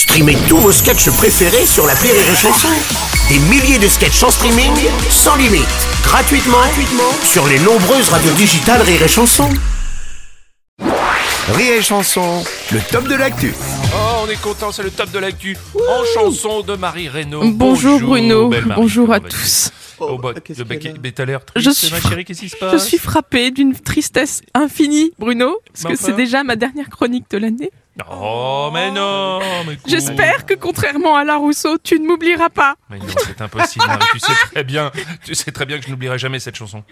Streamez tous vos sketchs préférés sur la Rire et Chanson. Des milliers de sketchs en streaming, sans limite, gratuitement, gratuitement sur les nombreuses radios digitales Rire et Chanson. Rire et Chanson, le top de l'actu. Oh, on est content, c'est le top de l'actu en chanson de Marie Reynaud. Bonjour, Bruno, belle Marie, bonjour à comment vas-tu tous. Oh, bah, qu'est-ce le bec- qu'elle a mais t'as l'air Je triste, suis ma fra- chérie, qu'est-ce qui se Je passe suis frappée d'une tristesse infinie, Bruno, parce Mais que enfin. c'est déjà ma dernière chronique de l'année. Oh, mais non, mais cool. J'espère que contrairement à la Rousseau, tu ne m'oublieras pas. Mais non, c'est impossible, Marie, tu sais très bien, tu sais très bien que je n'oublierai jamais cette chanson.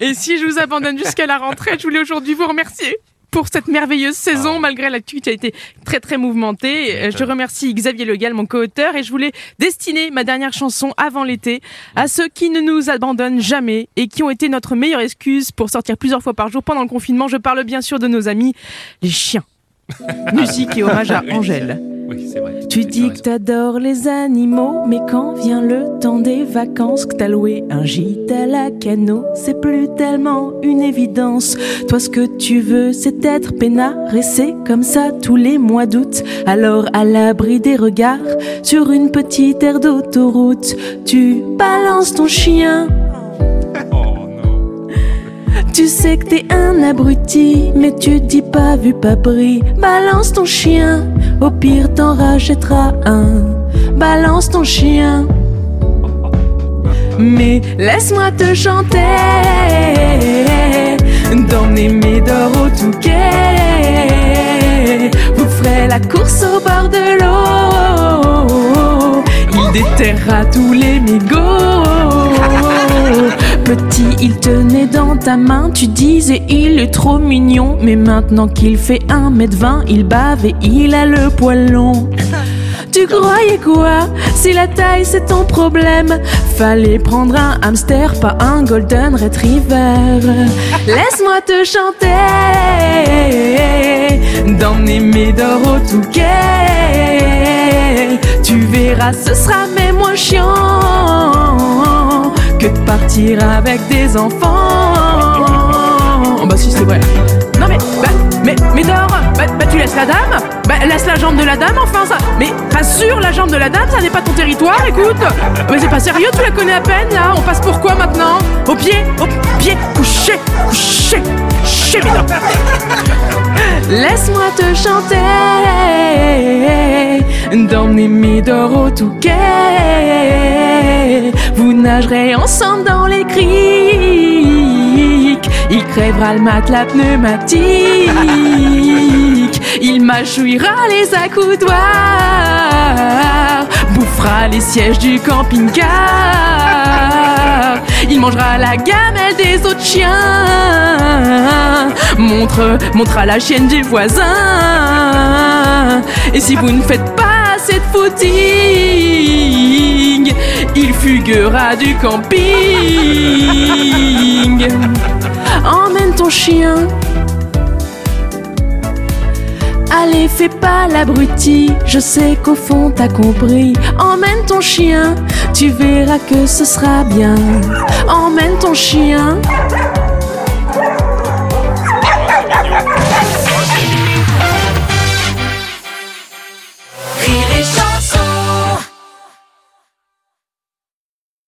Et si je vous abandonne jusqu'à la rentrée, je voulais aujourd'hui vous remercier pour cette merveilleuse saison, Ah. malgré l'actu qui a été très très mouvementée. Euh, Je m'étonnes. remercie Xavier Legal, mon co-auteur, et je voulais destiner ma dernière chanson avant l'été à ceux qui ne nous abandonnent jamais et qui ont été notre meilleure excuse pour sortir plusieurs fois par jour pendant le confinement. Je parle bien sûr de nos amis, les chiens. Musique et hommage à Angèle. Oui, c'est vrai. Tu dis que t'adores les animaux, mais quand vient le temps des vacances, que t'as loué un gîte à la canot, c'est plus tellement une évidence. Toi, ce que tu veux, c'est être peinard, et c'est comme ça tous les mois d'août. Alors, à l'abri des regards, sur une petite aire d'autoroute, tu balances ton chien. Tu sais que t'es un abruti, mais tu dis pas vu pas pris. Balance ton chien, au pire t'en rachèteras un. Balance ton chien. Mais laisse-moi te chanter, d'emmener Médor au Touquet. Vous ferez la course au bord de l'eau. Il déterrera tous les mégots. Petit, il tenait dans ta main, tu disais il est trop mignon. Mais maintenant qu'il fait 1m20, il bave et il a le poil long. Tu croyais quoi? Si la taille c'est ton problème, fallait prendre un hamster, pas un golden retriever. Laisse-moi te chanter, d'emmener Médor au Touquet. Tu verras, ce sera même moins chiant avec des enfants. Bah si c'est vrai. Non mais, bah, mais, mais bah, bah, tu laisses la dame. Bah laisse la jambe de la dame, enfin ça. Mais pas sûr, la jambe de la dame, ça n'est pas ton territoire, écoute. Mais c'est pas sérieux, tu la connais à peine, là. On passe pour quoi maintenant? Au pied Au pied Couché Couché Couché, Laisse-moi te chanter D'emmener Médor au Touquet Vous nagerez ensemble dans crèvera le matelas pneumatique. Il mâchouillera les accoudoirs Bouffera les sièges du camping-car. Il mangera la gamelle des autres chiens. Montre, montrera la chienne du voisin. Et si vous ne faites pas de footing Il fuguera du camping Emmène ton chien Allez, fais pas l'abruti, je sais qu'au fond t'as compris. Emmène ton chien, tu verras que ce sera bien. Emmène ton chien,